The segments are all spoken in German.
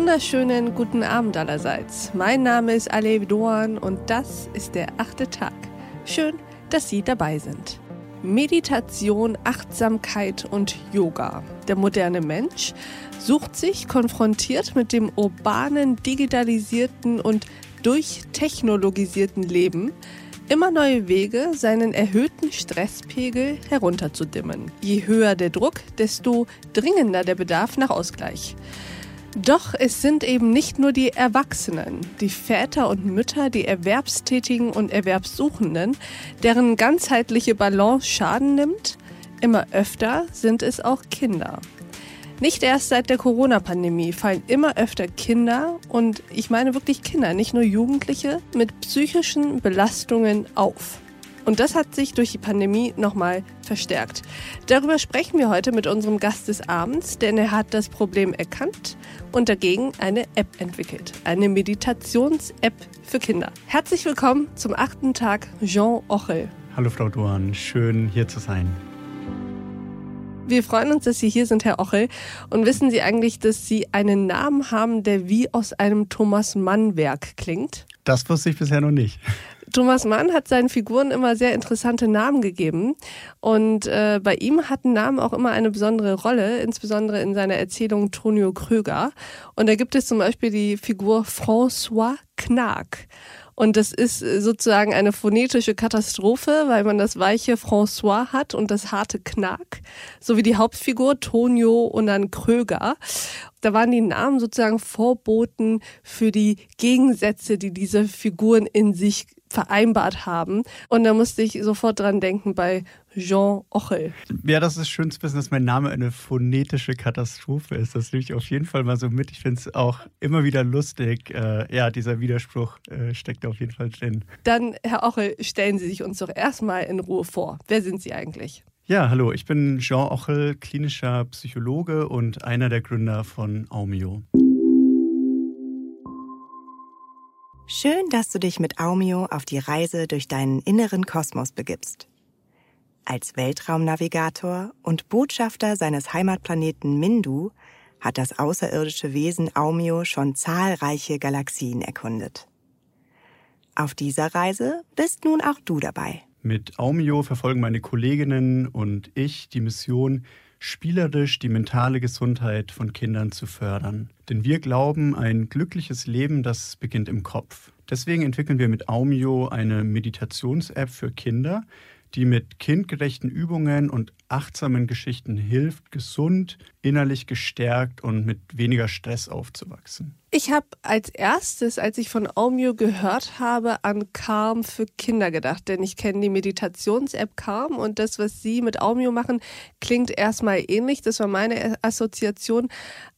wunderschönen guten Abend allerseits. Mein Name ist Alev Doan und das ist der achte Tag. Schön, dass Sie dabei sind. Meditation, Achtsamkeit und Yoga. Der moderne Mensch sucht sich konfrontiert mit dem urbanen, digitalisierten und durchtechnologisierten Leben immer neue Wege, seinen erhöhten Stresspegel herunterzudimmen. Je höher der Druck, desto dringender der Bedarf nach Ausgleich. Doch es sind eben nicht nur die Erwachsenen, die Väter und Mütter, die Erwerbstätigen und Erwerbssuchenden, deren ganzheitliche Balance Schaden nimmt. Immer öfter sind es auch Kinder. Nicht erst seit der Corona-Pandemie fallen immer öfter Kinder, und ich meine wirklich Kinder, nicht nur Jugendliche, mit psychischen Belastungen auf. Und das hat sich durch die Pandemie nochmal verstärkt. Darüber sprechen wir heute mit unserem Gast des Abends, denn er hat das Problem erkannt und dagegen eine App entwickelt. Eine Meditations-App für Kinder. Herzlich willkommen zum achten Tag, Jean Ochel. Hallo Frau Duan, schön hier zu sein. Wir freuen uns, dass Sie hier sind, Herr Ochel. Und wissen Sie eigentlich, dass Sie einen Namen haben, der wie aus einem Thomas Mann-Werk klingt? Das wusste ich bisher noch nicht. Thomas Mann hat seinen Figuren immer sehr interessante Namen gegeben. Und äh, bei ihm hatten Namen auch immer eine besondere Rolle, insbesondere in seiner Erzählung Tonio Kröger. Und da gibt es zum Beispiel die Figur François Knag. Und das ist sozusagen eine phonetische Katastrophe, weil man das weiche François hat und das harte Knack, sowie die Hauptfigur Tonio und dann Kröger. Da waren die Namen sozusagen Vorboten für die Gegensätze, die diese Figuren in sich vereinbart haben. Und da musste ich sofort dran denken bei Jean Ochel. Ja, das ist schön zu wissen, dass mein Name eine phonetische Katastrophe ist. Das nehme ich auf jeden Fall mal so mit. Ich finde es auch immer wieder lustig. Äh, ja, dieser Widerspruch äh, steckt auf jeden Fall drin. Dann, Herr Ochel, stellen Sie sich uns doch erstmal in Ruhe vor. Wer sind Sie eigentlich? Ja, hallo, ich bin Jean Ochel, klinischer Psychologe und einer der Gründer von Aumio. Schön, dass du dich mit Aumio auf die Reise durch deinen inneren Kosmos begibst. Als Weltraumnavigator und Botschafter seines Heimatplaneten Mindu hat das außerirdische Wesen Aumio schon zahlreiche Galaxien erkundet. Auf dieser Reise bist nun auch du dabei. Mit Aumio verfolgen meine Kolleginnen und ich die Mission, spielerisch die mentale Gesundheit von Kindern zu fördern. Denn wir glauben, ein glückliches Leben, das beginnt im Kopf. Deswegen entwickeln wir mit Aumio eine Meditations-App für Kinder, die mit kindgerechten Übungen und achtsamen Geschichten hilft, gesund, innerlich gestärkt und mit weniger Stress aufzuwachsen. Ich habe als erstes, als ich von Aumio gehört habe, an Calm für Kinder gedacht, denn ich kenne die Meditations-App Calm und das, was Sie mit Aumio machen, klingt erstmal ähnlich. Das war meine Assoziation.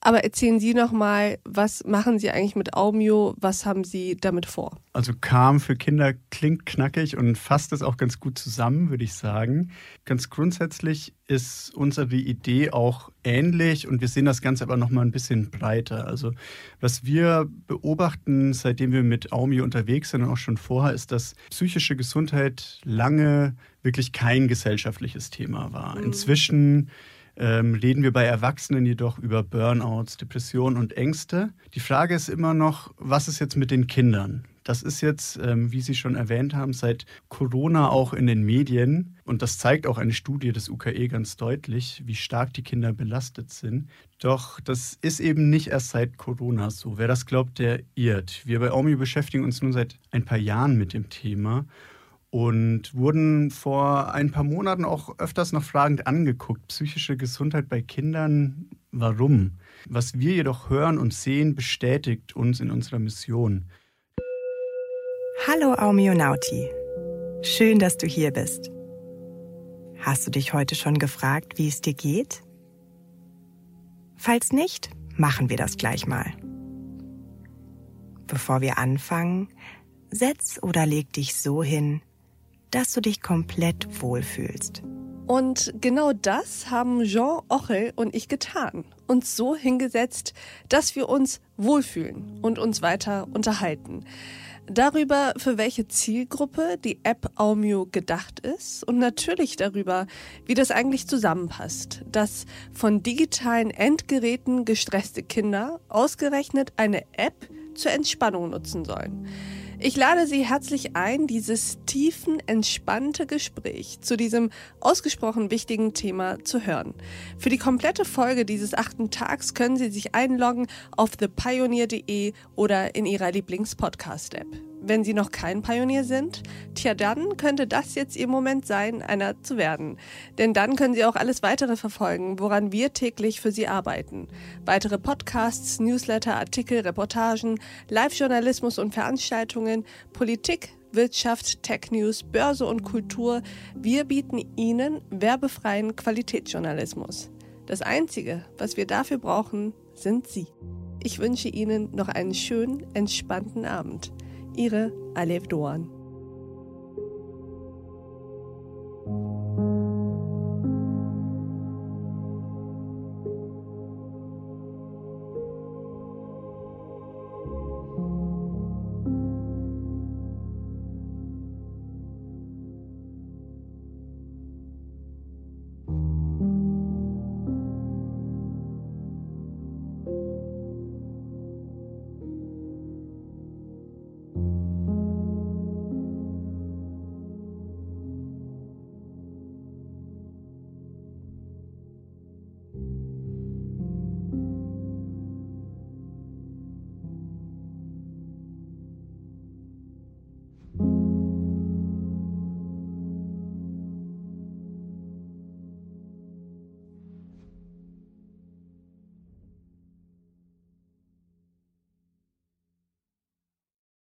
Aber erzählen Sie noch mal, was machen Sie eigentlich mit Aumio? Was haben Sie damit vor? Also Calm für Kinder klingt knackig und fasst es auch ganz gut zusammen, würde ich sagen. Ganz grundsätzlich ist unsere Idee auch ähnlich und wir sehen das Ganze aber noch mal ein bisschen breiter. Also was wir beobachten, seitdem wir mit Aumi unterwegs sind und auch schon vorher, ist, dass psychische Gesundheit lange wirklich kein gesellschaftliches Thema war. Mhm. Inzwischen ähm, reden wir bei Erwachsenen jedoch über Burnouts, Depressionen und Ängste. Die Frage ist immer noch, was ist jetzt mit den Kindern? Das ist jetzt, ähm, wie Sie schon erwähnt haben, seit Corona auch in den Medien. Und das zeigt auch eine Studie des UKE ganz deutlich, wie stark die Kinder belastet sind. Doch das ist eben nicht erst seit Corona so. Wer das glaubt, der irrt. Wir bei Aumi beschäftigen uns nun seit ein paar Jahren mit dem Thema und wurden vor ein paar Monaten auch öfters noch fragend angeguckt. Psychische Gesundheit bei Kindern, warum? Was wir jedoch hören und sehen, bestätigt uns in unserer Mission. Hallo Aumionauti. Schön, dass du hier bist. Hast du dich heute schon gefragt, wie es dir geht? Falls nicht, machen wir das gleich mal. Bevor wir anfangen, setz oder leg dich so hin, dass du dich komplett wohlfühlst. Und genau das haben Jean Ochel und ich getan. Uns so hingesetzt, dass wir uns wohlfühlen und uns weiter unterhalten. Darüber, für welche Zielgruppe die App Aumio gedacht ist und natürlich darüber, wie das eigentlich zusammenpasst, dass von digitalen Endgeräten gestresste Kinder ausgerechnet eine App zur Entspannung nutzen sollen. Ich lade Sie herzlich ein, dieses tiefen, entspannte Gespräch zu diesem ausgesprochen wichtigen Thema zu hören. Für die komplette Folge dieses achten Tags können Sie sich einloggen auf thepioneer.de oder in Ihrer Lieblings-Podcast-App. Wenn Sie noch kein Pionier sind, tja, dann könnte das jetzt Ihr Moment sein, einer zu werden. Denn dann können Sie auch alles weitere verfolgen, woran wir täglich für Sie arbeiten. Weitere Podcasts, Newsletter, Artikel, Reportagen, Live-Journalismus und Veranstaltungen, Politik, Wirtschaft, Tech News, Börse und Kultur. Wir bieten Ihnen werbefreien Qualitätsjournalismus. Das Einzige, was wir dafür brauchen, sind Sie. Ich wünsche Ihnen noch einen schönen, entspannten Abend. Ihre Alev Doan.